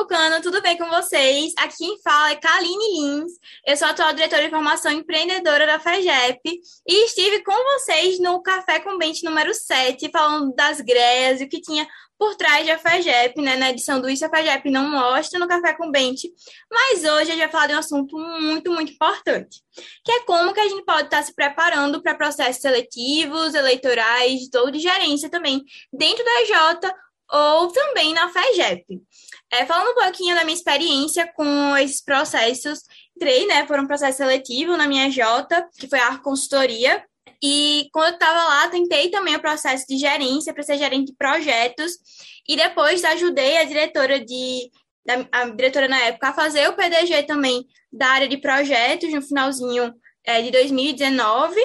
Pernambucano, tudo bem com vocês? Aqui quem fala é Kaline Lins, eu sou atual diretora de formação empreendedora da FEGEP e estive com vocês no Café com Bente número 7, falando das greas e o que tinha por trás da FEGEP, né? Na edição do Isso a FEGEP não mostra no Café com Bente, mas hoje a gente vai falar de um assunto muito, muito importante, que é como que a gente pode estar se preparando para processos seletivos, eleitorais ou de gerência também, dentro da EJ ou também na FEGEP. É, falando um pouquinho da minha experiência com esses processos, entrei, né, por um processo seletivo na minha J, que foi a consultoria, e quando eu estava lá, tentei também o processo de gerência para ser gerente de projetos, e depois ajudei a diretora de a diretora na época a fazer o PDG também da área de projetos no finalzinho é, de 2019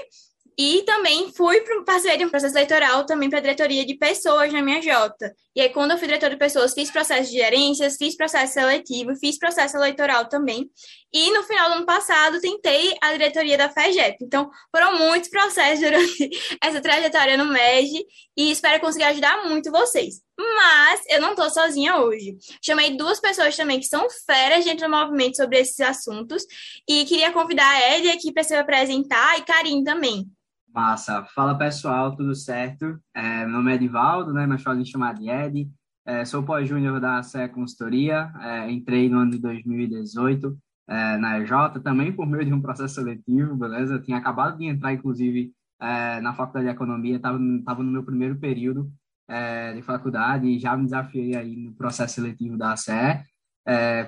e também fui para participei de um processo eleitoral também para a diretoria de pessoas na minha Jota. E aí, quando eu fui diretora de pessoas, fiz processo de gerências, fiz processo seletivo, fiz processo eleitoral também. E no final do ano passado, tentei a diretoria da FEGEP. Então, foram muitos processos durante essa trajetória no MEG e espero conseguir ajudar muito vocês. Mas eu não estou sozinha hoje. Chamei duas pessoas também que são feras dentro do movimento sobre esses assuntos e queria convidar a Elia aqui para se apresentar e Karim também. Massa. Fala pessoal, tudo certo? É, meu nome é Edivaldo, né? Mas podem chamar de Ed. É, sou pós-júnior da CE Consultoria. É, entrei no ano de 2018 é, na EJ, também por meio de um processo seletivo, beleza? Tinha acabado de entrar, inclusive, é, na Faculdade de Economia, estava no meu primeiro período é, de faculdade e já me desafiei aí no processo seletivo da CE.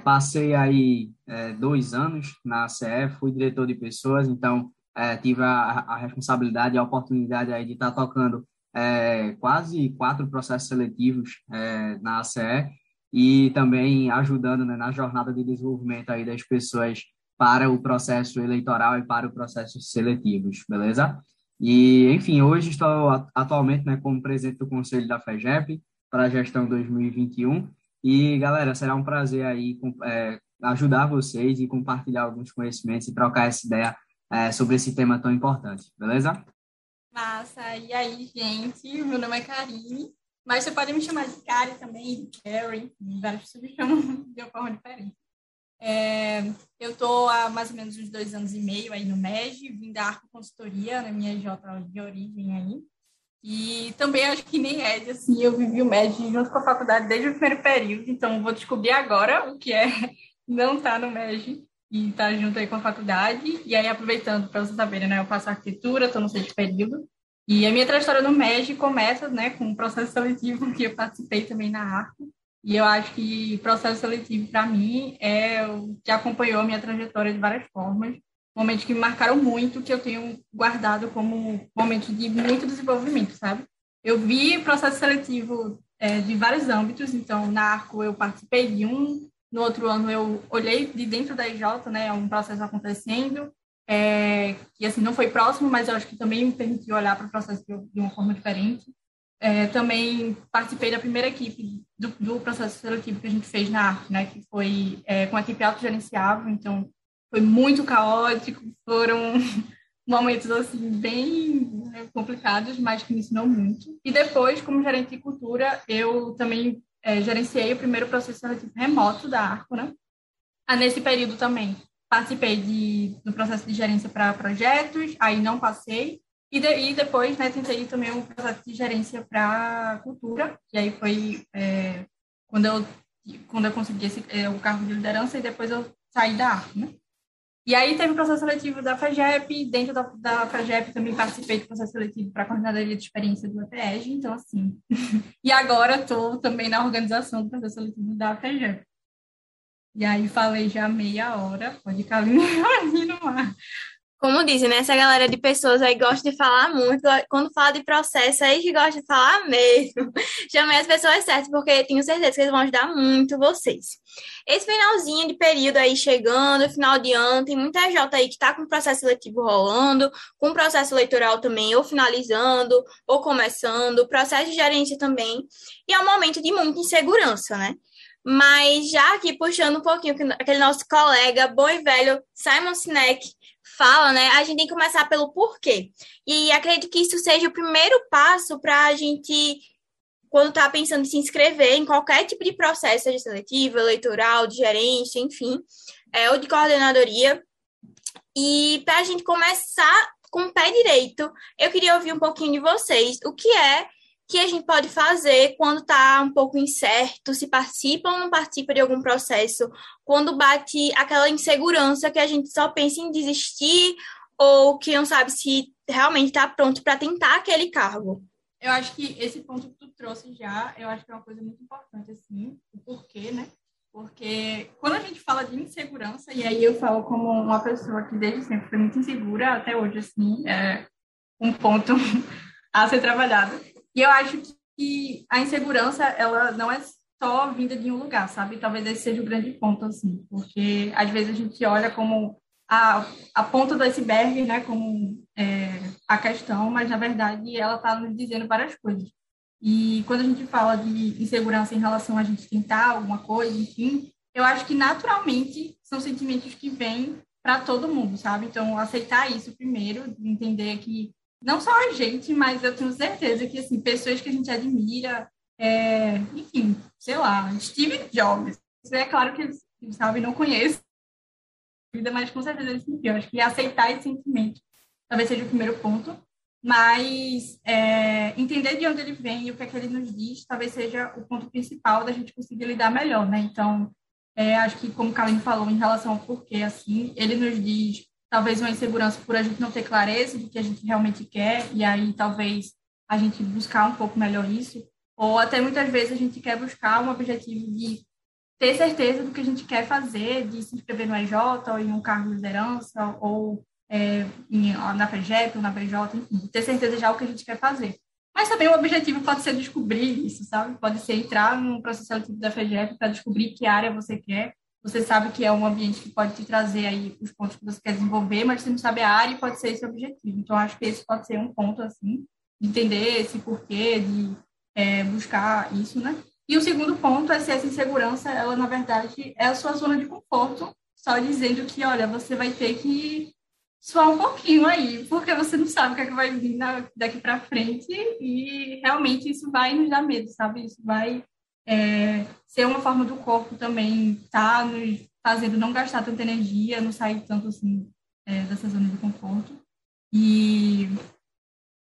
passei aí dois anos na CE, fui diretor de pessoas, então é, tive a, a, responsabilidade e a oportunidade aí de estar tocando é, quase quatro processos seletivos é, na ACE e também ajudando né, na jornada de desenvolvimento aí das pessoas para o processo eleitoral e para o processo seletivos, beleza? E, enfim, hoje estou atualmente né, como presidente do Conselho da FEGEP para a gestão 2021 e, galera, será um prazer aí é, ajudar vocês e compartilhar alguns conhecimentos e trocar essa ideia é, sobre esse tema tão importante, beleza? Massa! E aí, gente? Meu nome é Karine, mas você pode me chamar de Kari também, Carrie, várias pessoas me chamam de uma forma diferente. É, eu estou há mais ou menos uns dois anos e meio aí no MEG, vim da Arco Consultoria, na minha J de origem aí. E também acho que nem Ed, assim, eu vivi o MEG junto com a faculdade desde o primeiro período, então vou descobrir agora o que é não estar tá no MEG e tá junto aí com a faculdade. E aí, aproveitando para vocês saberem, né, eu faço arquitetura, estou no sexto período. E a minha trajetória no MEG começa né, com um processo seletivo que eu participei também na ARCO. E eu acho que processo seletivo, para mim, é o que acompanhou a minha trajetória de várias formas. Momentos que me marcaram muito, que eu tenho guardado como momentos de muito desenvolvimento, sabe? Eu vi processo seletivo é, de vários âmbitos, então, na ARCO eu participei de um, no outro ano eu olhei de dentro da IJ, né, um processo acontecendo, é, que assim não foi próximo, mas eu acho que também me permitiu olhar para o processo de, de, uma forma diferente. É, também participei da primeira equipe do, do, processo seletivo que a gente fez na arte, né, que foi é, com a equipe autogerenciável, então foi muito caótico, foram momentos assim bem né, complicados, mas que me ensinou muito. E depois, como gerente de cultura, eu também é, gerenciei o primeiro processo seletivo remoto da Arco, né? Ah, nesse período também participei de, do processo de gerência para projetos, aí não passei, e, de, e depois né, tentei também um processo de gerência para cultura, e aí foi é, quando, eu, quando eu consegui esse, é, o cargo de liderança, e depois eu saí da Arco, né? E aí teve o processo seletivo da FAGEP, dentro da, da FAGEP também participei do processo seletivo para a coordenadoria de experiência do EPEG, então assim. e agora estou também na organização do processo seletivo da FAGEP. E aí falei já meia hora, pode caminhar ali no ar. Como dizem, né? Essa galera de pessoas aí gosta de falar muito. Quando fala de processo, aí que gosta de falar mesmo. Chamei as pessoas certas, porque tenho certeza que eles vão ajudar muito vocês. Esse finalzinho de período aí chegando, final de ano, tem muita J aí que está com o processo seletivo rolando, com processo eleitoral também, ou finalizando, ou começando, processo de gerência também. E é um momento de muita insegurança, né? Mas já aqui puxando um pouquinho, aquele nosso colega bom e velho Simon Sinek fala, né? A gente tem que começar pelo porquê. E acredito que isso seja o primeiro passo para a gente quando está pensando em se inscrever em qualquer tipo de processo, seja seletivo, eleitoral, de gerência, enfim, é, ou de coordenadoria. E para a gente começar com o pé direito, eu queria ouvir um pouquinho de vocês. O que é que a gente pode fazer quando está um pouco incerto, se participa ou não participa de algum processo, quando bate aquela insegurança que a gente só pensa em desistir ou que não sabe se realmente está pronto para tentar aquele cargo. Eu acho que esse ponto que tu trouxe já, eu acho que é uma coisa muito importante, assim, o porquê, né? Porque quando a gente fala de insegurança, e aí eu falo como uma pessoa que desde sempre foi muito insegura, até hoje, assim, é um ponto a ser trabalhado. E eu acho que a insegurança, ela não é só vinda de um lugar, sabe? Talvez esse seja o grande ponto, assim, porque às vezes a gente olha como a, a ponta do iceberg, né, como é, a questão, mas na verdade ela está nos dizendo várias coisas. E quando a gente fala de insegurança em relação a gente tentar alguma coisa, enfim, eu acho que naturalmente são sentimentos que vêm para todo mundo, sabe? Então, aceitar isso primeiro, entender que não só a gente, mas eu tenho certeza que, assim, pessoas que a gente admira, é, enfim, sei lá, Steve Jobs. É claro que sabe, não conheço mas com certeza ele sentiu. Acho que aceitar esse sentimento talvez seja o primeiro ponto. Mas é, entender de onde ele vem e o que é que ele nos diz talvez seja o ponto principal da gente conseguir lidar melhor, né? Então, é, acho que como o Kalim falou em relação ao porquê, assim, ele nos diz talvez uma insegurança por a gente não ter clareza do que a gente realmente quer, e aí talvez a gente buscar um pouco melhor isso, ou até muitas vezes a gente quer buscar um objetivo de ter certeza do que a gente quer fazer, de se inscrever no EJ, ou em um cargo de liderança, ou é, em, na FEGEP, ou na BJ, enfim, ter certeza já o que a gente quer fazer. Mas também o objetivo pode ser descobrir isso, sabe? Pode ser entrar no processo seletivo da FEGEP para descobrir que área você quer, você sabe que é um ambiente que pode te trazer aí os pontos que você quer desenvolver, mas você não sabe a área e pode ser esse o objetivo. Então, acho que esse pode ser um ponto, assim, de entender esse porquê, de é, buscar isso, né? E o segundo ponto é se essa insegurança, ela, na verdade, é a sua zona de conforto, só dizendo que, olha, você vai ter que suar um pouquinho aí, porque você não sabe o que, é que vai vir daqui para frente e realmente isso vai nos dar medo, sabe? Isso vai é, ser uma forma do corpo também estar tá nos fazendo não gastar tanta energia, não sair tanto assim é, dessa zona de conforto. E,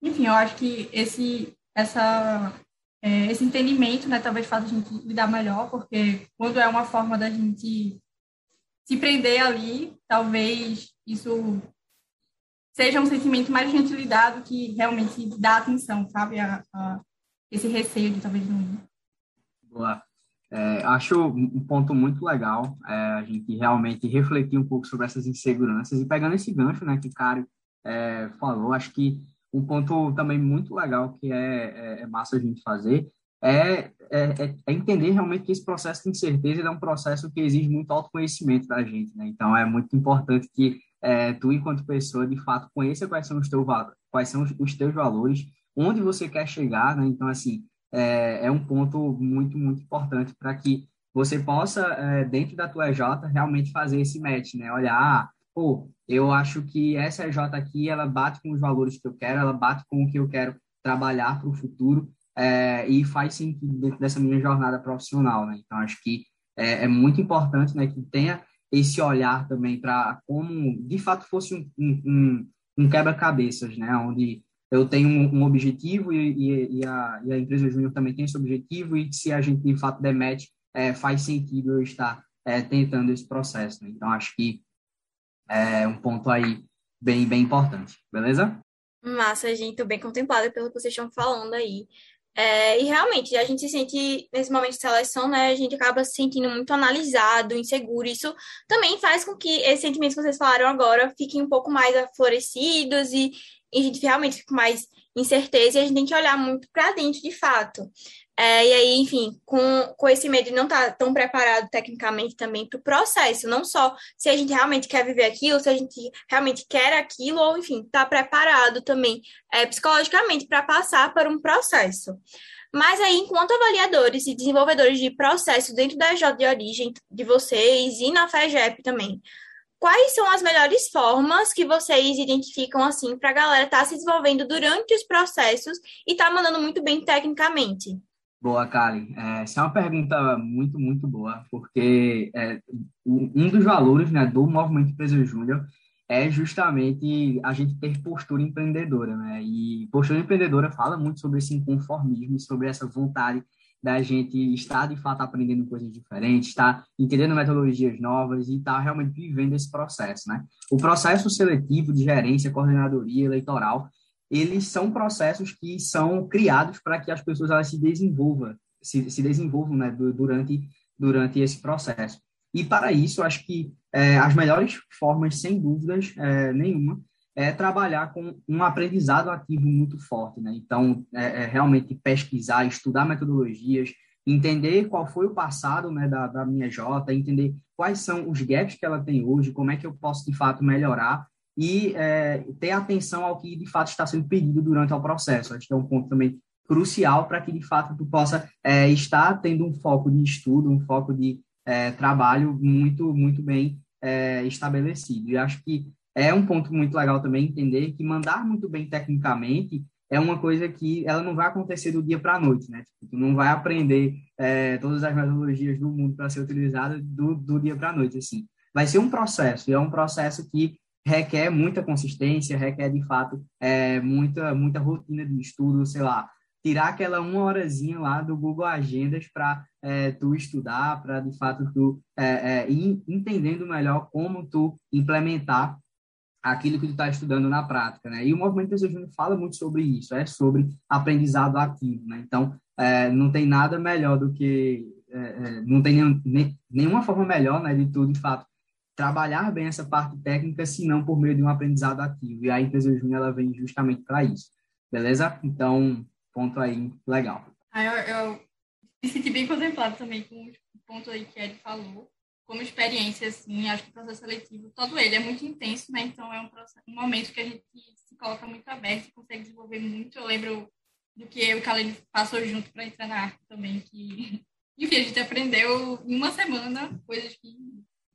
enfim, eu acho que esse, essa, é, esse entendimento, né, talvez faça a gente lidar melhor, porque quando é uma forma da gente se prender ali, talvez isso seja um sentimento mais de gente lidar do que realmente dá atenção, sabe? A, a esse receio de talvez não. Boa. É, acho um ponto muito legal é, a gente realmente refletir um pouco sobre essas inseguranças e pegando esse gancho, né, que o cara é, falou, acho que um ponto também muito legal que é, é, é massa a gente fazer é, é, é, entender realmente que esse processo de incerteza é um processo que exige muito autoconhecimento da gente, né? Então é muito importante que é, tu, enquanto pessoa, de fato conheça quais são os teus quais são os teus valores, onde você quer chegar, né? Então assim é, é um ponto muito, muito importante para que você possa, é, dentro da tua EJ, realmente fazer esse match, né? Olhar, ah, pô, eu acho que essa EJ aqui, ela bate com os valores que eu quero, ela bate com o que eu quero trabalhar para o futuro é, e faz sentido dentro dessa minha jornada profissional, né? Então, acho que é, é muito importante, né, que tenha esse olhar também para como, de fato, fosse um, um, um quebra-cabeças, né? Onde eu tenho um, um objetivo e, e, e, a, e, a, empresa júnior também tem esse objetivo e se a gente de fato demete, é, faz sentido eu estar é, tentando esse processo. Né? Então, acho que é um ponto aí bem, bem importante, beleza? Massa, gente, bem contemplada pelo que vocês estão falando aí. É, e realmente, a gente se sente, nesse momento de seleção, né, a gente acaba se sentindo muito analisado, inseguro. Isso também faz com que esses sentimentos que vocês falaram agora fiquem um pouco mais aflorecidos e e a gente realmente fica mais incerteza e a gente tem que olhar muito para dentro de fato. É, e aí, enfim, com, com esse medo de não estar tá tão preparado tecnicamente também para o processo, não só se a gente realmente quer viver aquilo, se a gente realmente quer aquilo, ou enfim, estar tá preparado também é, psicologicamente para passar por um processo. Mas aí, enquanto avaliadores e desenvolvedores de processo dentro da EJ de origem de vocês e na FEGEP também, quais são as melhores formas que vocês identificam assim para a galera estar tá se desenvolvendo durante os processos e estar tá mandando muito bem tecnicamente? Boa, Kali. É, essa é uma pergunta muito, muito boa, porque é, um dos valores né, do Movimento Empresa Júnior é justamente a gente ter postura empreendedora, né? E postura empreendedora fala muito sobre esse inconformismo, sobre essa vontade da gente estar de fato aprendendo coisas diferentes, estar entendendo metodologias novas e estar realmente vivendo esse processo, né? O processo seletivo de gerência, coordenadoria, eleitoral, eles são processos que são criados para que as pessoas elas se desenvolvam, se, se desenvolvam, né, durante durante esse processo. E para isso, acho que é, as melhores formas, sem dúvidas é, nenhuma, é trabalhar com um aprendizado ativo muito forte, né? Então, é, é, realmente pesquisar, estudar metodologias, entender qual foi o passado né, da, da minha Jota, entender quais são os gaps que ela tem hoje, como é que eu posso, de fato, melhorar e é, ter atenção ao que, de fato, está sendo pedido durante o processo. Acho que é um ponto também crucial para que, de fato, tu possa é, estar tendo um foco de estudo, um foco de é, trabalho muito, muito bem é, estabelecido. E acho que é um ponto muito legal também entender que mandar muito bem tecnicamente é uma coisa que ela não vai acontecer do dia para a noite, né? Tipo, tu não vai aprender é, todas as metodologias do mundo para ser utilizada do, do dia para a noite, assim. Vai ser um processo, e é um processo que requer muita consistência, requer, de fato, é, muita, muita rotina de estudo, sei lá, tirar aquela uma horazinha lá do Google Agendas para é, tu estudar, para, de fato, tu é, é, ir entendendo melhor como tu implementar aquilo que tu está estudando na prática, né? E o movimento Pessoa Júnior fala muito sobre isso, é sobre aprendizado ativo, né? Então, é, não tem nada melhor do que, é, é, não tem nenhum, nem, nenhuma forma melhor, né, de tu, de fato, trabalhar bem essa parte técnica, se não por meio de um aprendizado ativo. E a empresa Júnior, ela vem justamente para isso, beleza? Então, ponto aí, legal. Ah, eu, eu me senti bem contemplado também com o ponto aí que ele falou, como experiência, assim, acho que o processo seletivo, todo ele é muito intenso, né? Então é um, processo, um momento que a gente se coloca muito aberto e consegue desenvolver muito. Eu lembro do que eu e Kalene passou junto para entrar na arte também, que, enfim, a gente aprendeu em uma semana coisas que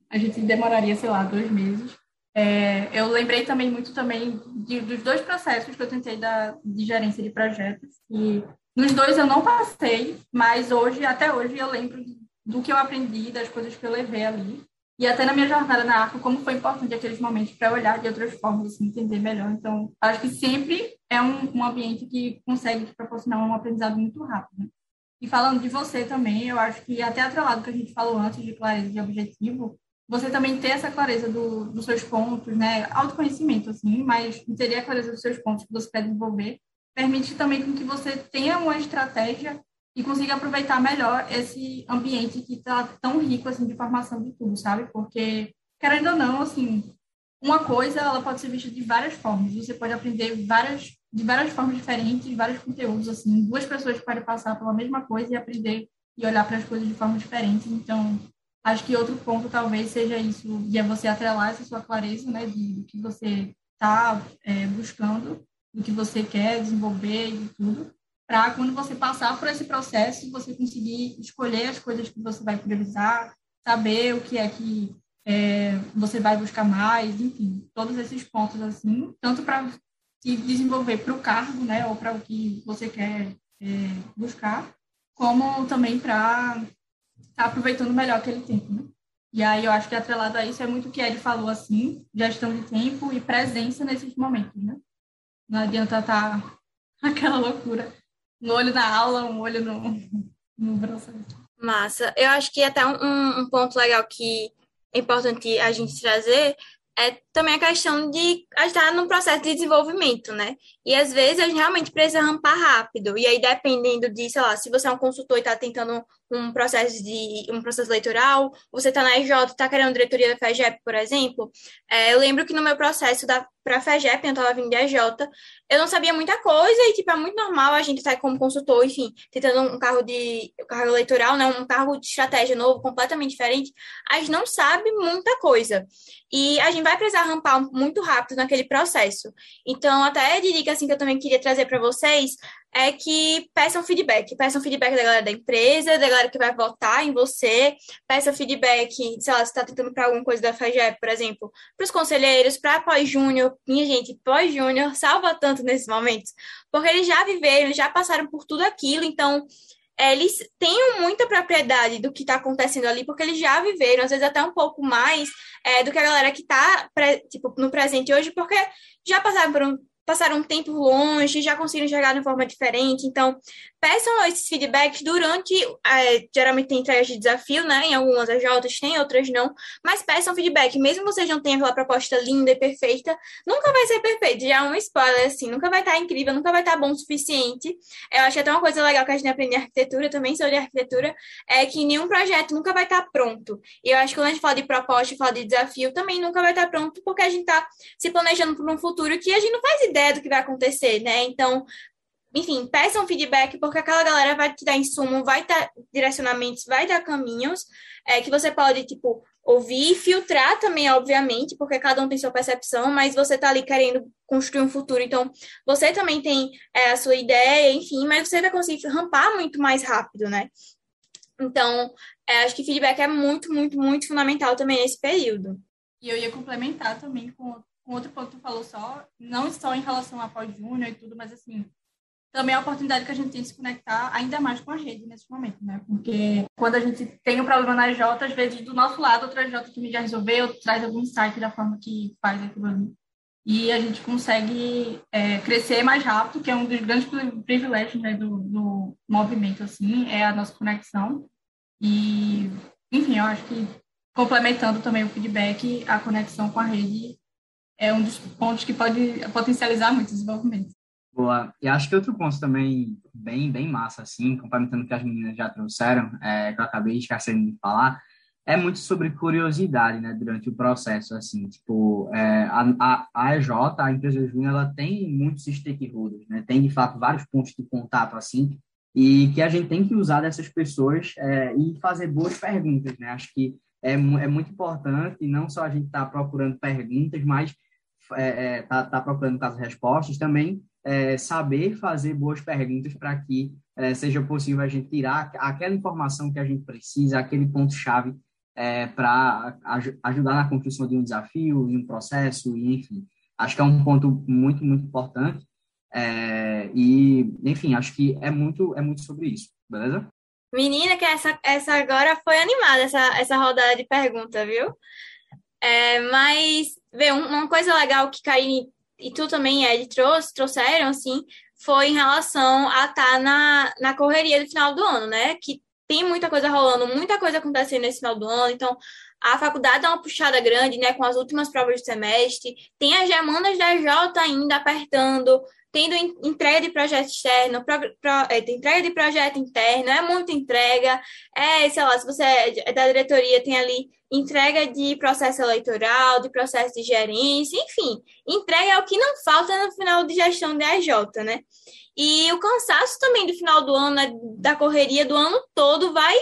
a gente demoraria, sei lá, dois meses. É, eu lembrei também muito também de, dos dois processos que eu tentei da, de gerência de projetos, e nos dois eu não passei, mas hoje, até hoje, eu lembro do que eu aprendi, das coisas que eu levei ali. E até na minha jornada na Arco, como foi importante aqueles momentos para olhar de outras formas, assim, entender melhor. Então, acho que sempre é um, um ambiente que consegue te proporcionar um aprendizado muito rápido. Né? E falando de você também, eu acho que até atrelado que a gente falou antes de clareza de objetivo, você também ter essa clareza do, dos seus pontos, né? Autoconhecimento, assim, mas ter a clareza dos seus pontos que você quer desenvolver, permite também que você tenha uma estratégia e consiga aproveitar melhor esse ambiente que está tão rico assim de formação de tudo, sabe? Porque querendo ou não, assim, uma coisa ela pode ser vista de várias formas. Você pode aprender várias de várias formas diferentes, vários conteúdos assim. Duas pessoas podem passar pela mesma coisa e aprender e olhar para as coisas de forma diferente. Então, acho que outro ponto talvez seja isso, e é você atrelar essa sua clareza, né, de, do que você está é, buscando, do que você quer desenvolver e tudo para quando você passar por esse processo, você conseguir escolher as coisas que você vai priorizar, saber o que é que é, você vai buscar mais, enfim, todos esses pontos assim, tanto para se desenvolver para o cargo, né, ou para o que você quer é, buscar, como também para estar tá aproveitando melhor aquele tempo, né? E aí eu acho que atrelado a isso é muito o que ele falou assim, gestão de tempo e presença nesses momentos, né? Não adianta estar tá aquela loucura um olho na aula, um olho no, no processo. Massa. Eu acho que até um, um ponto legal que é importante a gente trazer é também a questão de estar num processo de desenvolvimento, né? E às vezes a gente realmente precisa rampar rápido. E aí, dependendo de, sei lá, se você é um consultor e está tentando um processo de um processo eleitoral, você está na EJ, está querendo diretoria da FEGEP, por exemplo. É, eu lembro que no meu processo da para a FEGEP, eu estava vindo de EJ, eu não sabia muita coisa e, tipo, é muito normal a gente estar como consultor, enfim, tentando um carro de um eleitoral, né, um carro de estratégia novo, completamente diferente, a gente não sabe muita coisa. E a gente vai precisar rampar muito rápido naquele processo. Então, até de dica, assim, que eu também queria trazer para vocês, é que peçam feedback. Peçam feedback da galera da empresa, da galera que vai votar em você. Peçam feedback, sei lá, você está tentando para alguma coisa da FAGEP, por exemplo, para os conselheiros, para pós-júnior. Minha gente, pós-júnior salva tanto nesses momentos, porque eles já viveram, já passaram por tudo aquilo, então é, eles tenham muita propriedade do que está acontecendo ali, porque eles já viveram, às vezes até um pouco mais é, do que a galera que está tipo, no presente hoje, porque já passaram por um passaram um tempo longe, já conseguiram enxergar de forma diferente. Então, peçam esses feedbacks durante, é, geralmente tem entregas de desafio, né? Em algumas AJs tem, outras não, mas peçam feedback. Mesmo vocês não tenham aquela proposta linda e perfeita, nunca vai ser perfeito. Já é um spoiler, assim, nunca vai estar incrível, nunca vai estar bom o suficiente. Eu acho que até uma coisa legal que a gente aprende em arquitetura, também sou de arquitetura, é que nenhum projeto nunca vai estar pronto. E eu acho que quando a gente fala de proposta fala de desafio, também nunca vai estar pronto, porque a gente está se planejando para um futuro que a gente não faz ideia do que vai acontecer, né? Então, enfim, peçam feedback, porque aquela galera vai te dar insumo, vai dar direcionamentos, vai dar caminhos é, que você pode, tipo, ouvir, filtrar também, obviamente, porque cada um tem sua percepção, mas você tá ali querendo construir um futuro, então você também tem é, a sua ideia, enfim, mas você vai conseguir rampar muito mais rápido, né? Então, é, acho que feedback é muito, muito, muito fundamental também nesse período. E eu ia complementar também com, com outro ponto que tu falou só, não só em relação a pós-júnior e tudo, mas assim, também é a oportunidade que a gente tem de se conectar ainda mais com a rede nesse momento, né? Porque quando a gente tem um problema na J, às vezes do nosso lado, outra J que já resolveu, traz algum insight da forma que faz aquilo ali. E a gente consegue é, crescer mais rápido, que é um dos grandes privilégios né, do, do movimento, assim, é a nossa conexão. E, enfim, eu acho que complementando também o feedback, a conexão com a rede é um dos pontos que pode potencializar muito o desenvolvimento. Boa. E acho que outro ponto também bem, bem massa, assim, complementando o que as meninas já trouxeram, é, que eu acabei esquecendo de falar, é muito sobre curiosidade, né, durante o processo, assim, tipo, é, a, a, EJ, a empresa Júnior, ela tem muitos stakeholders, né, tem, de fato, vários pontos de contato, assim, e que a gente tem que usar dessas pessoas é, e fazer boas perguntas, né, acho que é, é muito importante, não só a gente estar tá procurando perguntas, mas é, é, tá, tá procurando, caso, respostas, também é, saber fazer boas perguntas para que é, seja possível a gente tirar aquela informação que a gente precisa, aquele ponto-chave é, para aj ajudar na construção de um desafio, de um processo, enfim. Acho que é um ponto muito, muito importante. É, e, enfim, acho que é muito, é muito sobre isso, beleza? Menina, que essa, essa agora foi animada, essa, essa rodada de pergunta, viu? É, mas, vê, uma coisa legal que Karine e tu também, Ed, trouxe, trouxeram, assim, foi em relação a estar tá na, na correria do final do ano, né? Que tem muita coisa rolando, muita coisa acontecendo nesse final do ano, então a faculdade dá uma puxada grande, né, com as últimas provas do semestre, tem as demandas da J ainda apertando, tendo entrega de projeto externo, pro, pro, é, entrega de projeto interno, é muita entrega, é, sei lá, se você é da diretoria, tem ali entrega de processo eleitoral, de processo de gerência, enfim, entrega é o que não falta no final de gestão da EJ, né? E o cansaço também do final do ano, né, da correria do ano todo, vai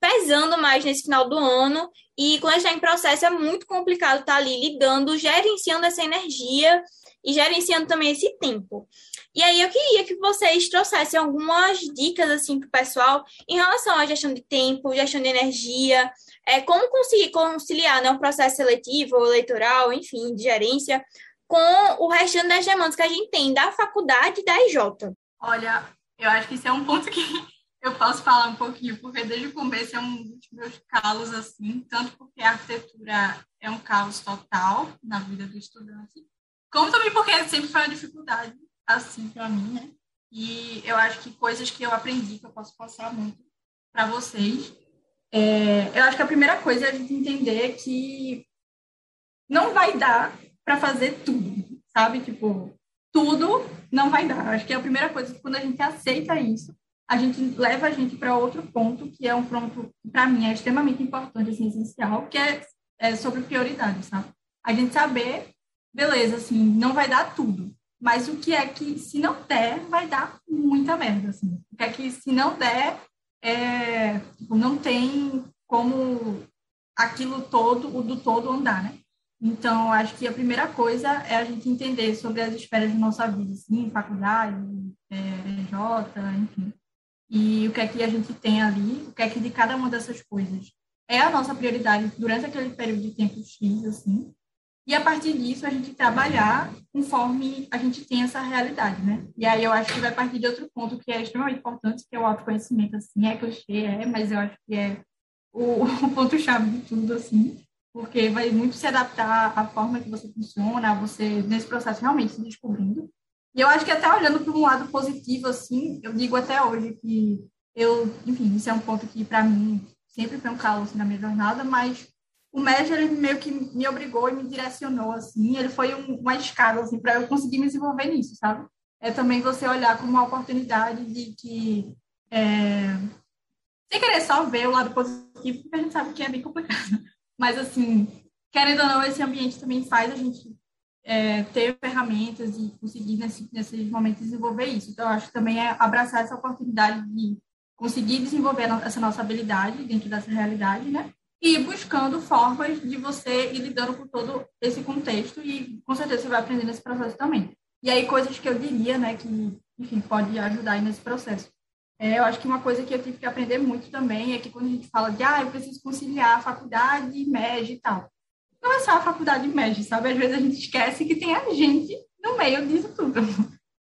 pesando mais nesse final do ano. E quando está em processo, é muito complicado estar tá ali lidando, gerenciando essa energia e gerenciando também esse tempo. E aí eu queria que vocês trouxessem algumas dicas assim para o pessoal em relação à gestão de tempo, gestão de energia, é, como conseguir conciliar né, um processo seletivo, eleitoral, enfim, de gerência, com o restante das demandas que a gente tem da faculdade e da IJ. Olha, eu acho que isso é um ponto que eu posso falar um pouquinho, porque desde o começo é um dos meus calos, assim, tanto porque a arquitetura é um caos total na vida do estudante, como também porque sempre foi uma dificuldade, assim, para mim, né? E eu acho que coisas que eu aprendi, que eu posso passar muito para vocês, é, eu acho que a primeira coisa é a gente entender que não vai dar para fazer tudo, sabe? Tipo, tudo não vai dar. Acho que é a primeira coisa, quando a gente aceita isso, a gente leva a gente para outro ponto, que é um ponto, para mim, é extremamente importante, assim, essencial, que é, é sobre prioridade, sabe? A gente saber, beleza, assim, não vai dar tudo, mas o que é que, se não der, vai dar muita merda, assim. O que é que, se não der, é, tipo, não tem como aquilo todo, o do todo andar, né? Então, acho que a primeira coisa é a gente entender sobre as esferas de nossa vida, sim, faculdade, é, enfim. E o que é que a gente tem ali, o que é que de cada uma dessas coisas é a nossa prioridade durante aquele período de tempo X, assim. e a partir disso a gente trabalhar conforme a gente tem essa realidade, né? E aí eu acho que vai partir de outro ponto que é extremamente importante, que é o autoconhecimento, assim, é clichê, é, mas eu acho que é o, o ponto-chave de tudo, assim, porque vai muito se adaptar à forma que você funciona, você, nesse processo, realmente se descobrindo. E eu acho que até olhando para um lado positivo, assim, eu digo até hoje que eu, enfim, isso é um ponto que, para mim, sempre foi um calo assim, na minha jornada, mas o médio ele meio que me obrigou e me direcionou assim ele foi um, uma escada assim para eu conseguir me desenvolver nisso sabe? É também você olhar como uma oportunidade de que é, sem querer só ver o lado positivo porque a gente sabe que é bem complicado mas assim querendo ou não esse ambiente também faz a gente é, ter ferramentas e conseguir nesse, nesses momentos desenvolver isso então acho que também é abraçar essa oportunidade de conseguir desenvolver essa nossa habilidade dentro dessa realidade né e buscando formas de você ir lidando com todo esse contexto e com certeza você vai aprender nesse processo também. E aí coisas que eu diria, né, que enfim pode ajudar nesse processo. É, eu acho que uma coisa que eu tive que aprender muito também é que quando a gente fala de ah, eu preciso conciliar a faculdade, MEG e tal, não é só a faculdade MEG, sabe? Às vezes a gente esquece que tem a gente no meio disso tudo.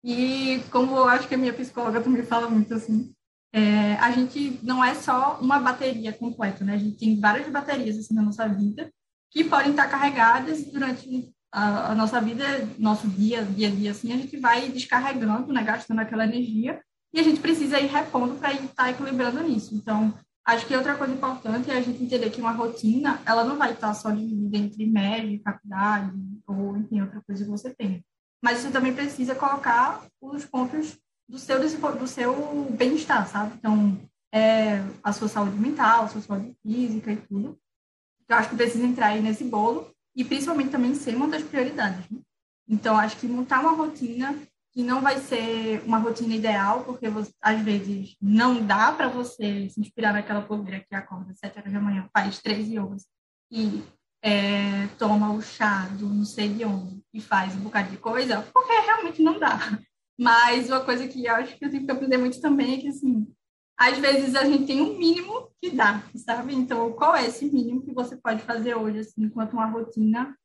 E como eu acho que a minha psicóloga também fala muito assim, é, a gente não é só uma bateria completa, né? A gente tem várias baterias assim na nossa vida que podem estar carregadas durante a, a nossa vida, nosso dia, dia a dia, assim, a gente vai descarregando, né? Gastando aquela energia e a gente precisa ir repondo para estar equilibrando nisso. Então, acho que outra coisa importante é a gente entender que uma rotina, ela não vai estar só dividida entre médio, faculdade ou, enfim, outra coisa que você tem. Mas você também precisa colocar os pontos do seu, do seu bem-estar, sabe? Então, é, a sua saúde mental, a sua saúde física e tudo. Eu acho que precisa entrar aí nesse bolo e principalmente também ser uma das prioridades. Né? Então, acho que montar uma rotina que não vai ser uma rotina ideal, porque você, às vezes não dá para você se inspirar naquela poeira que acorda às sete horas da manhã, faz três yogas e é, toma o chá do não sei de onde e faz um bocado de coisa, porque realmente não dá. Mas uma coisa que eu acho que eu tenho que aprender muito também é que, assim, às vezes a gente tem um mínimo que dá, sabe? Então, qual é esse mínimo que você pode fazer hoje, assim, enquanto uma rotina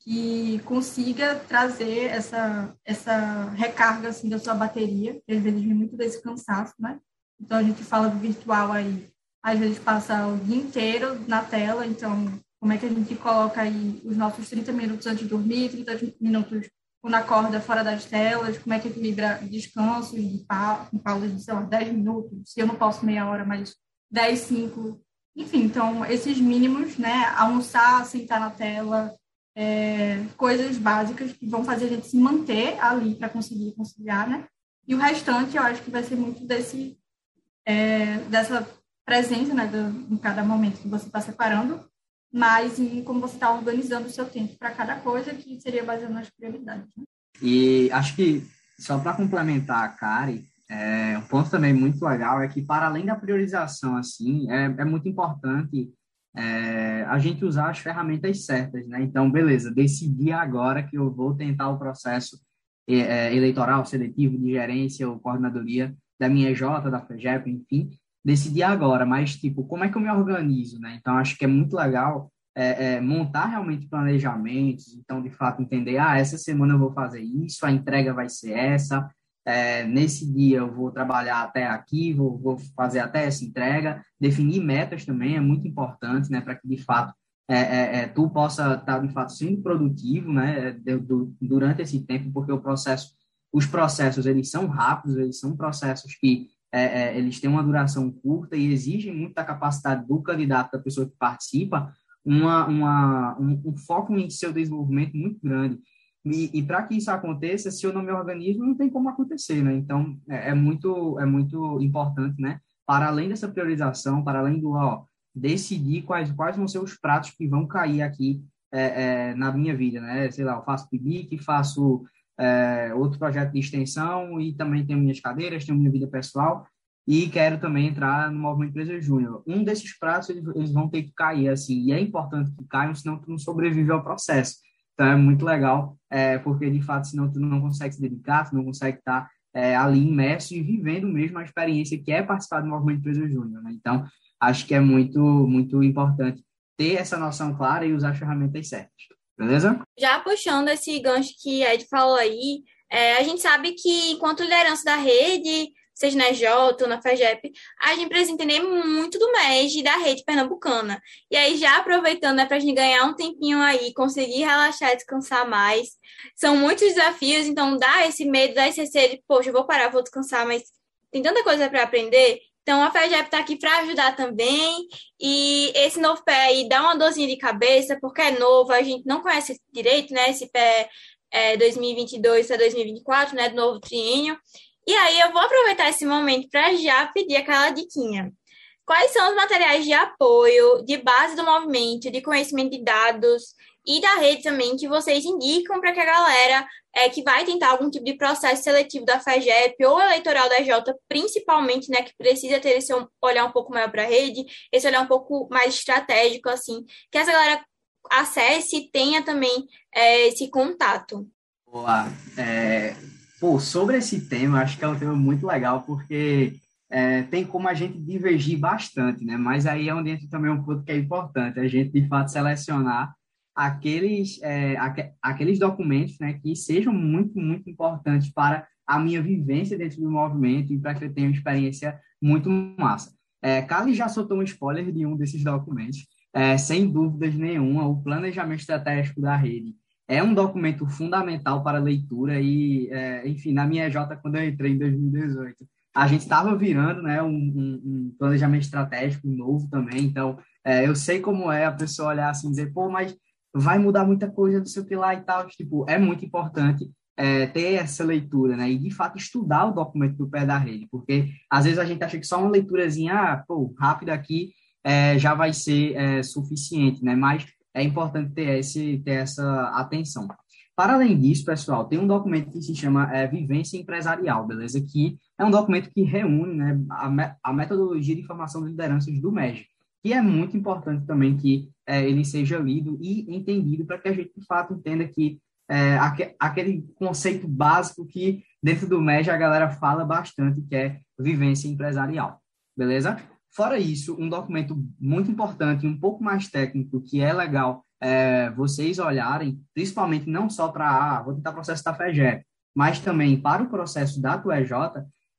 que consiga trazer essa, essa recarga, assim, da sua bateria, que às vezes vem muito desse cansaço, né? Então, a gente fala do virtual aí, às vezes passa o dia inteiro na tela, então, como é que a gente coloca aí os nossos 30 minutos antes de dormir, 30 minutos quando acorda fora das telas, como é que equilibra descansos de pa pausas de, sei lá, 10 minutos, se eu não posso meia hora, mas 10, 5, enfim, então esses mínimos, né, almoçar, sentar na tela, é, coisas básicas que vão fazer a gente se manter ali para conseguir conciliar, né, e o restante eu acho que vai ser muito desse, é, dessa presença, né, do, em cada momento que você está separando, mas em como você está organizando o seu tempo para cada coisa, que seria baseado nas prioridades. Né? E acho que, só para complementar a Kari, é, um ponto também muito legal é que, para além da priorização, assim, é, é muito importante é, a gente usar as ferramentas certas, né? Então, beleza, decidi agora que eu vou tentar o processo é, é eleitoral, seletivo, de gerência ou coordenadoria da minha J, da FEGEP, enfim, decidir agora, mas, tipo, como é que eu me organizo, né? Então, acho que é muito legal é, é, montar realmente planejamentos, então, de fato, entender, ah, essa semana eu vou fazer isso, a entrega vai ser essa, é, nesse dia eu vou trabalhar até aqui, vou, vou, fazer até essa entrega, definir metas também é muito importante, né, para que, de fato, é, é, é, tu possa estar, tá, de fato, sendo produtivo, né, de, do, durante esse tempo, porque o processo, os processos, eles são rápidos, eles são processos que é, é, eles têm uma duração curta e exigem muito da capacidade do candidato, da pessoa que participa, uma, uma, um, um foco em seu desenvolvimento muito grande. E, para que isso aconteça, se eu não me organizo, não tem como acontecer, né? Então, é, é, muito, é muito importante, né? Para além dessa priorização, para além do, ó, decidir quais, quais vão ser os pratos que vão cair aqui é, é, na minha vida, né? Sei lá, eu faço PIBIC, faço é, outro projeto de extensão e também tenho minhas cadeiras, tenho minha vida pessoal e quero também entrar no Movimento Empresa Júnior. Um desses pratos eles, eles, vão ter que cair, assim, e é importante que caiam, senão tu não sobrevive ao processo. Então é muito legal, é, porque de fato, senão tu não consegue se dedicar, tu não consegue estar é, ali imerso e vivendo mesmo a experiência que é participar do Movimento Empresa Júnior. Né? Então, acho que é muito, muito importante ter essa noção clara e usar as ferramentas certas. Beleza? Já puxando esse gancho que Ed falou aí, é, a gente sabe que, enquanto liderança da rede, seja na EJ ou na FEGEP, a gente precisa entender muito do MEG e da rede pernambucana. E aí, já aproveitando, né, para a gente ganhar um tempinho aí, conseguir relaxar, descansar mais. São muitos desafios, então dá esse medo, dá esse receio de, poxa, eu vou parar, vou descansar, mas tem tanta coisa para aprender. Então, a FEGEP está aqui para ajudar também. E esse novo pé aí dá uma dorzinha de cabeça, porque é novo, a gente não conhece direito, né? Esse pé é 2022 a 2024, né? Do novo triênio. E aí eu vou aproveitar esse momento para já pedir aquela diquinha. Quais são os materiais de apoio, de base do movimento, de conhecimento de dados e da rede também que vocês indicam para que a galera é, que vai tentar algum tipo de processo seletivo da FAGEP ou eleitoral da Jota, principalmente, né, que precisa ter esse olhar um pouco maior para a rede, esse olhar um pouco mais estratégico, assim, que essa galera acesse e tenha também é, esse contato. Boa. É, Pô, sobre esse tema, acho que é um tema muito legal, porque é, tem como a gente divergir bastante, né? Mas aí é onde entra também um ponto que é importante, a gente, de fato, selecionar aqueles, é, aqu aqueles documentos né, que sejam muito, muito importantes para a minha vivência dentro do movimento e para que eu tenha uma experiência muito massa. É, Kali já soltou um spoiler de um desses documentos, é, sem dúvidas nenhuma, o planejamento estratégico da rede é um documento fundamental para leitura e, é, enfim, na minha EJ, quando eu entrei em 2018, a gente estava virando né, um, um, um, planejamento estratégico novo também, então é, eu sei como é a pessoa olhar assim e dizer, pô, mas vai mudar muita coisa, não sei o que lá e tal, tipo, é muito importante é, ter essa leitura, né, e de fato estudar o documento do pé da rede, porque às vezes a gente acha que só uma leiturazinha, ah, pô, rápida aqui, é, já vai ser é, suficiente, né, mas é importante ter, esse, ter essa atenção. Para além disso, pessoal, tem um documento que se chama é, Vivência Empresarial, beleza? Que é um documento que reúne né, a, a metodologia de formação de lideranças do MEG, que é muito importante também que é, ele seja lido e entendido para que a gente, de fato, entenda que é, aquele conceito básico que dentro do MEG a galera fala bastante, que é vivência empresarial, beleza? Fora isso, um documento muito importante, um pouco mais técnico, que é legal é, vocês olharem, principalmente não só para, ah, vou tentar processo da FEGEP, mas também para o processo da TUEJ,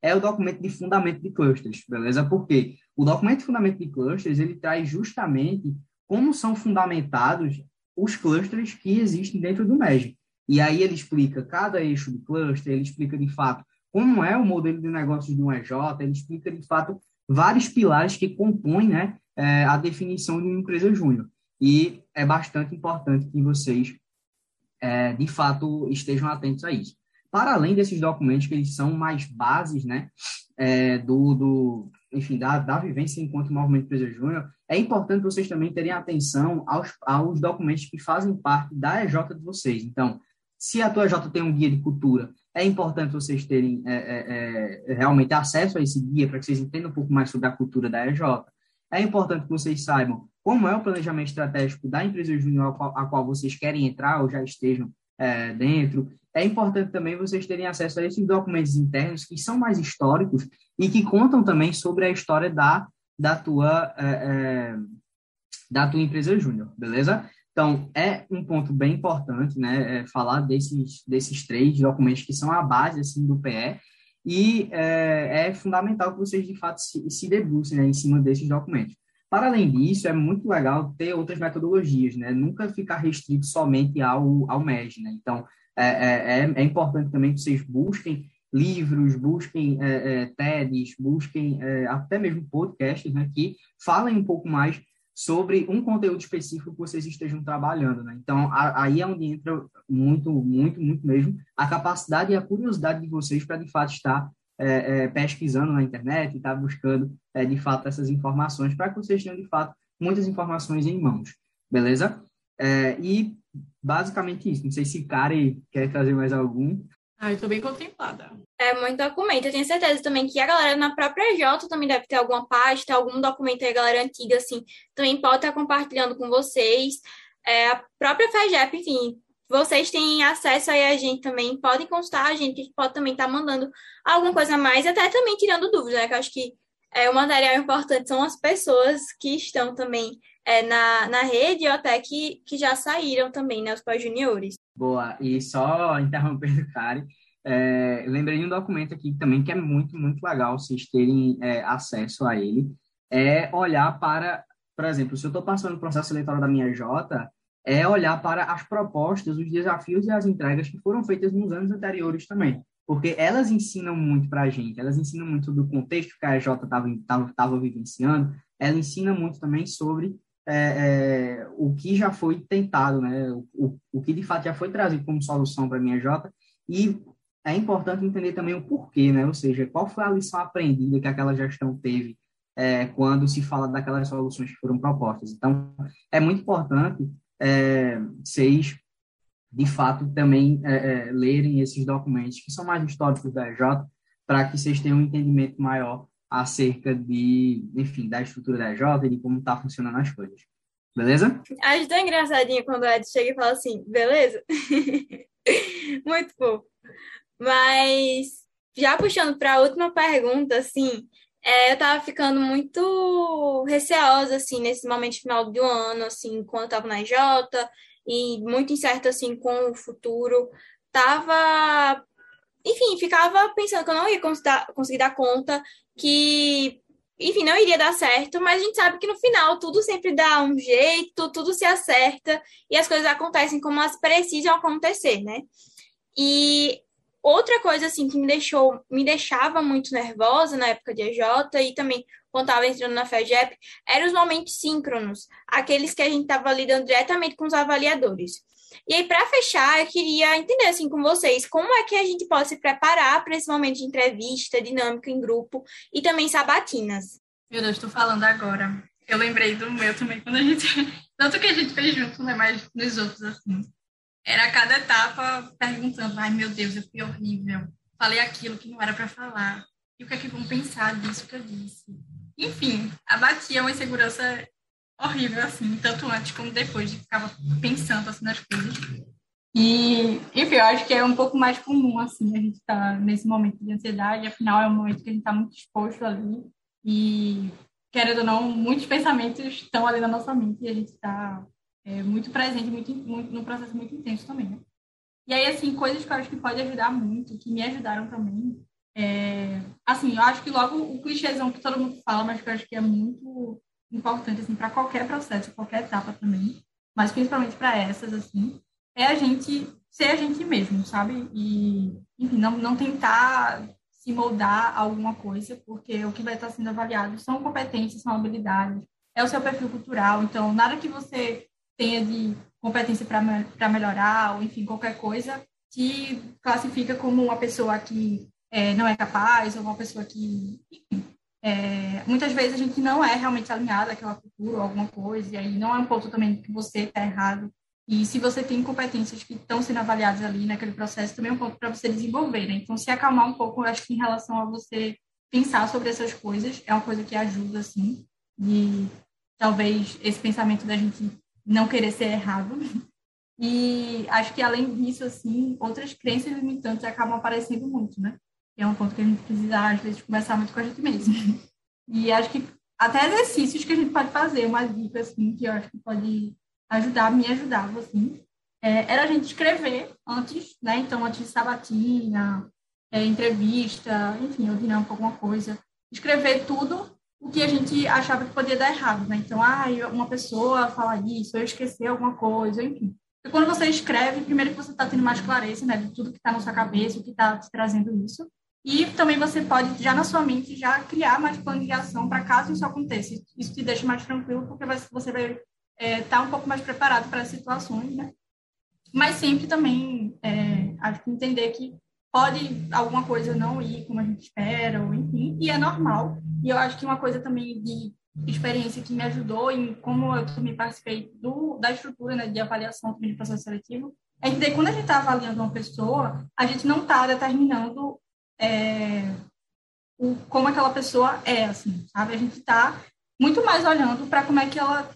é o documento de fundamento de clusters, beleza? Porque o documento de fundamento de clusters, ele traz justamente como são fundamentados os clusters que existem dentro do MEG. E aí ele explica cada eixo do cluster, ele explica de fato como é o modelo de negócios do EJ, ele explica de fato vários pilares que compõem né, é, a definição de uma empresa júnior. E é bastante importante que vocês, é, de fato, estejam atentos a isso. Para além desses documentos, que eles são mais bases né, é, do, do, enfim, da, da vivência enquanto movimento empresa júnior, é importante vocês também terem atenção aos, aos documentos que fazem parte da EJ de vocês. Então, se a tua EJ tem um guia de cultura é importante vocês terem é, é, é, realmente acesso a esse guia para que vocês entendam um pouco mais sobre a cultura da EJ. É importante que vocês saibam como é o planejamento estratégico da empresa júnior a qual, a qual vocês querem entrar ou já estejam é, dentro. É importante também vocês terem acesso a esses documentos internos que são mais históricos e que contam também sobre a história da, da, tua, é, é, da tua empresa júnior, beleza? Então, é um ponto bem importante, né, é falar desses, desses três documentos que são a base, assim, do PE, e é, é fundamental que vocês, de fato, se, se debrucem né, em cima desses documentos. Para além disso, é muito legal ter outras metodologias, né, nunca ficar restrito somente ao, ao MEG, né, então, é, é, é, é importante também que vocês busquem livros, busquem é, é, TEDs, busquem é, até mesmo podcasts né, que falem um pouco mais sobre um conteúdo específico que vocês estejam trabalhando, né? Então, a, aí é onde entra muito, muito, muito mesmo a capacidade e a curiosidade de vocês para, de fato, estar é, é, pesquisando na internet, estar buscando, é, de fato, essas informações, para que vocês tenham, de fato, muitas informações em mãos, beleza? É, e, basicamente, isso. Não sei se Kari quer trazer mais algum. Ah, eu estou bem contemplada. É muito documento. Eu tenho certeza também que a galera na própria Jota também deve ter alguma página, algum documento aí, galera antiga, assim, também pode estar compartilhando com vocês. É, a própria FEGEP, enfim, vocês têm acesso aí a gente também, podem consultar a gente, a gente pode também estar mandando alguma coisa a mais, até também tirando dúvidas, né? Que eu acho que é, o material importante são as pessoas que estão também é, na, na rede ou até que, que já saíram também, né, os pós-juniores. Boa, e só interrompendo, Kari, é, lembrei de um documento aqui também que é muito, muito legal vocês terem é, acesso a ele, é olhar para, por exemplo, se eu estou passando o processo eleitoral da minha Jota, é olhar para as propostas, os desafios e as entregas que foram feitas nos anos anteriores também, porque elas ensinam muito para a gente, elas ensinam muito do contexto que a Jota estava vivenciando, ela ensina muito também sobre é, é, o que já foi tentado, né? O, o, o, que de fato já foi trazido como solução para a minha Jota e é importante entender também o porquê, né? Ou seja, qual foi a lição aprendida que aquela gestão teve é, quando se fala daquelas soluções que foram propostas. Então, é muito importante é, vocês, de fato, também é, é lerem esses documentos que são mais históricos da EJ, para que vocês tenham um entendimento maior acerca de, enfim, da estrutura da e de como está funcionando as coisas. Beleza? Acho tão engraçadinho quando o Ed chega e fala assim, beleza? Muito fofo. Mas, já puxando para a última pergunta, assim, é, eu tava ficando muito receosa, assim, nesse momento final do ano, assim, quando eu tava na EJ, e muito incerta, assim, com o futuro. Tava enfim, ficava pensando que eu não ia conseguir dar conta, que, enfim, não iria dar certo, mas a gente sabe que no final tudo sempre dá um jeito, tudo se acerta e as coisas acontecem como elas precisam acontecer, né? E outra coisa, assim, que me deixou, me deixava muito nervosa na época de EJ e também quando estava entrando na FEGEP, eram os momentos síncronos, aqueles que a gente estava lidando diretamente com os avaliadores. E aí, para fechar, eu queria entender assim com vocês como é que a gente pode se preparar para esse momento de entrevista, dinâmico em grupo e também sabatinas. Meu Deus, estou falando agora. Eu lembrei do meu também, quando a gente. Tanto que a gente fez junto, né? Mas nos outros, assim. Era cada etapa perguntando: ai meu Deus, eu fui horrível. Falei aquilo que não era para falar. E o que é que vão pensar disso que eu disse? Enfim, abatia uma insegurança horrível, assim, tanto antes como depois, de ficava pensando, assim, nas coisas. E, enfim, eu acho que é um pouco mais comum, assim, a gente estar tá nesse momento de ansiedade, afinal é um momento que a gente está muito exposto ali e, querendo ou não, muitos pensamentos estão ali na nossa mente e a gente está é, muito presente, muito, muito, num processo muito intenso também, né? E aí, assim, coisas que eu acho que pode ajudar muito, que me ajudaram também, é, assim, eu acho que logo o clichêzão que todo mundo fala, mas que eu acho que é muito importante assim para qualquer processo, qualquer etapa também, mas principalmente para essas assim, é a gente ser a gente mesmo, sabe? E enfim, não, não tentar se moldar a alguma coisa, porque o que vai estar sendo avaliado são competências, são habilidades, é o seu perfil cultural, então nada que você tenha de competência para melhorar, ou enfim, qualquer coisa, te classifica como uma pessoa que é, não é capaz, ou uma pessoa que, é, muitas vezes a gente não é realmente alinhado àquela cultura ou alguma coisa, e aí não é um ponto também que você está errado. E se você tem competências que estão sendo avaliadas ali naquele processo, também é um ponto para você desenvolver, né? Então, se acalmar um pouco, eu acho que em relação a você pensar sobre essas coisas, é uma coisa que ajuda, assim, e talvez esse pensamento da gente não querer ser errado. E acho que, além disso, assim, outras crenças limitantes acabam aparecendo muito, né? Que é um ponto que a gente precisa, às vezes, conversar muito com a gente mesmo. E acho que até exercícios que a gente pode fazer, uma dica, assim, que eu acho que pode ajudar, me ajudava, assim, é, era a gente escrever antes, né? Então, antes de sabatina, é, entrevista, enfim, dinâmica, alguma coisa. Escrever tudo o que a gente achava que podia dar errado, né? Então, ah, uma pessoa fala isso, eu esqueci alguma coisa, enfim. E quando você escreve, primeiro que você está tendo mais clareza, né, de tudo que está na sua cabeça, o que está te trazendo isso. E também você pode, já na sua mente, já criar mais planos de ação para caso isso aconteça. Isso te deixa mais tranquilo, porque você vai estar é, tá um pouco mais preparado para as situações, né? Mas sempre também, é, acho que entender que pode alguma coisa não ir como a gente espera, ou enfim, e é normal. E eu acho que uma coisa também de experiência que me ajudou em como eu também participei do, da estrutura né, de avaliação de processo seletivo, é que quando a gente está avaliando uma pessoa, a gente não está determinando é, o, como aquela pessoa é, assim, sabe? A gente está muito mais olhando para como é que ela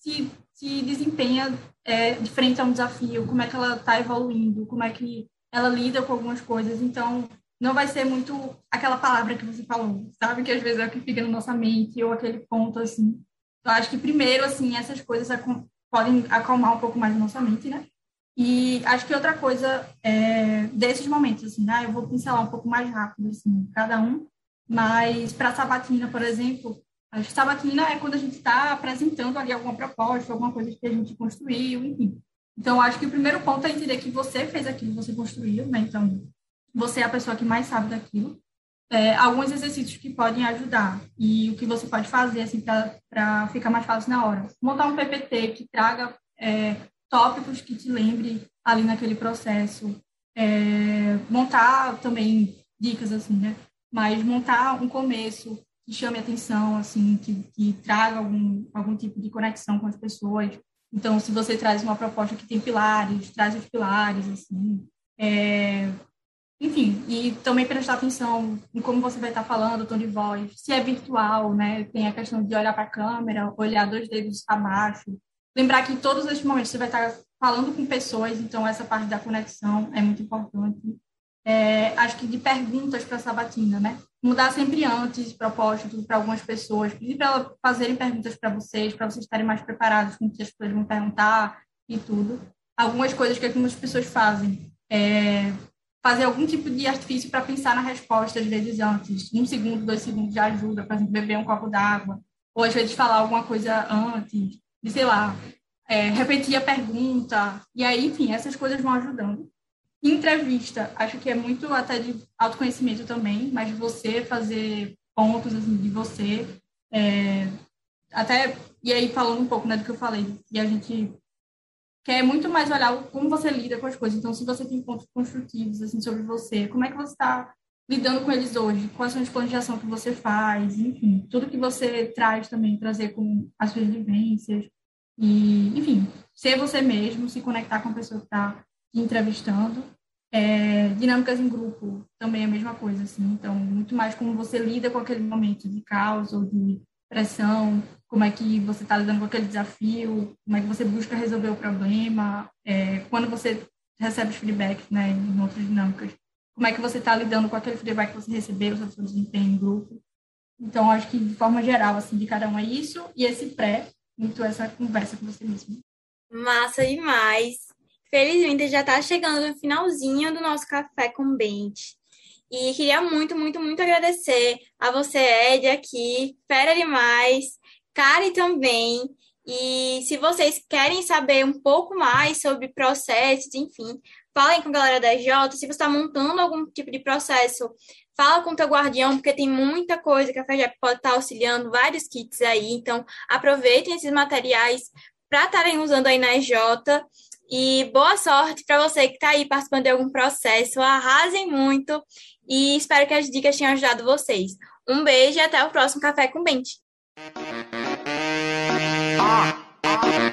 se, se desempenha é, de frente a um desafio, como é que ela está evoluindo, como é que ela lida com algumas coisas. Então, não vai ser muito aquela palavra que você falou, sabe? Que às vezes é o que fica na nossa mente, ou aquele ponto, assim. Eu acho que primeiro, assim, essas coisas podem acalmar um pouco mais a nossa mente, né? E acho que outra coisa é, desses momentos, assim, né? Eu vou pincelar um pouco mais rápido, assim, cada um. Mas para sabatina, por exemplo, a sabatina é quando a gente está apresentando ali alguma proposta, alguma coisa que a gente construiu, enfim. Então, acho que o primeiro ponto é entender que você fez aquilo, você construiu, né? Então, você é a pessoa que mais sabe daquilo. É, alguns exercícios que podem ajudar e o que você pode fazer, assim, para ficar mais fácil na hora. Montar um PPT que traga é, tópicos que te lembre ali naquele processo. É, montar também dicas, assim, né? Mas montar um começo que chame atenção, assim, que, que traga algum, algum tipo de conexão com as pessoas. Então, se você traz uma proposta que tem pilares, traz os pilares, assim. É... Enfim, e também prestar atenção em como você vai estar falando, o tom de voz. Se é virtual, né? Tem a questão de olhar para a câmera, olhar dois dedos abaixo. Lembrar que em todos esses momentos você vai estar falando com pessoas, então essa parte da conexão é muito importante. É, acho que de perguntas para a sabatina, né? mudar sempre antes propósito para algumas pessoas, pedir para elas fazerem perguntas para vocês, para vocês estarem mais preparados com o que as pessoas vão perguntar e tudo. Algumas coisas que algumas pessoas fazem. É fazer algum tipo de artifício para pensar na resposta, às vezes antes. Um segundo, dois segundos já ajuda, exemplo, beber um copo d'água. Ou às vezes falar alguma coisa antes, de, sei lá, é, repetir a pergunta. E aí, enfim, essas coisas vão ajudando. Entrevista, acho que é muito até de autoconhecimento também, mas você fazer pontos assim, de você. É, até, e aí falando um pouco né, do que eu falei, e a gente quer muito mais olhar como você lida com as coisas. Então, se você tem pontos construtivos assim, sobre você, como é que você está lidando com eles hoje? Quais são as planejações que você faz? Enfim, tudo que você traz também, trazer com as suas vivências. E, enfim, ser você mesmo, se conectar com a pessoa que está entrevistando. É, dinâmicas em grupo também é a mesma coisa, assim. Então, muito mais como você lida com aquele momento de caos ou de pressão, como é que você está lidando com aquele desafio, como é que você busca resolver o problema, é, quando você recebe os feedbacks, né, em outras dinâmicas, como é que você está lidando com aquele feedback que você recebeu sobre seu desempenho em grupo. Então, acho que de forma geral, assim, de cada um é isso, e esse pré, muito essa conversa com você mesmo. Massa demais! Felizmente já está chegando no finalzinho do nosso café com Bente. E queria muito, muito, muito agradecer a você, Ed, aqui, fera demais, Kari também. E se vocês querem saber um pouco mais sobre processos, enfim, falem com a galera da EJ. Se você está montando algum tipo de processo, fala com o teu guardião, porque tem muita coisa que a FEJEP pode estar tá auxiliando, vários kits aí. Então, aproveitem esses materiais para estarem usando aí na EJ. E boa sorte para você que está aí participando de algum processo. Arrasem muito e espero que as dicas tenham ajudado vocês. Um beijo e até o próximo Café com Bente. Ah.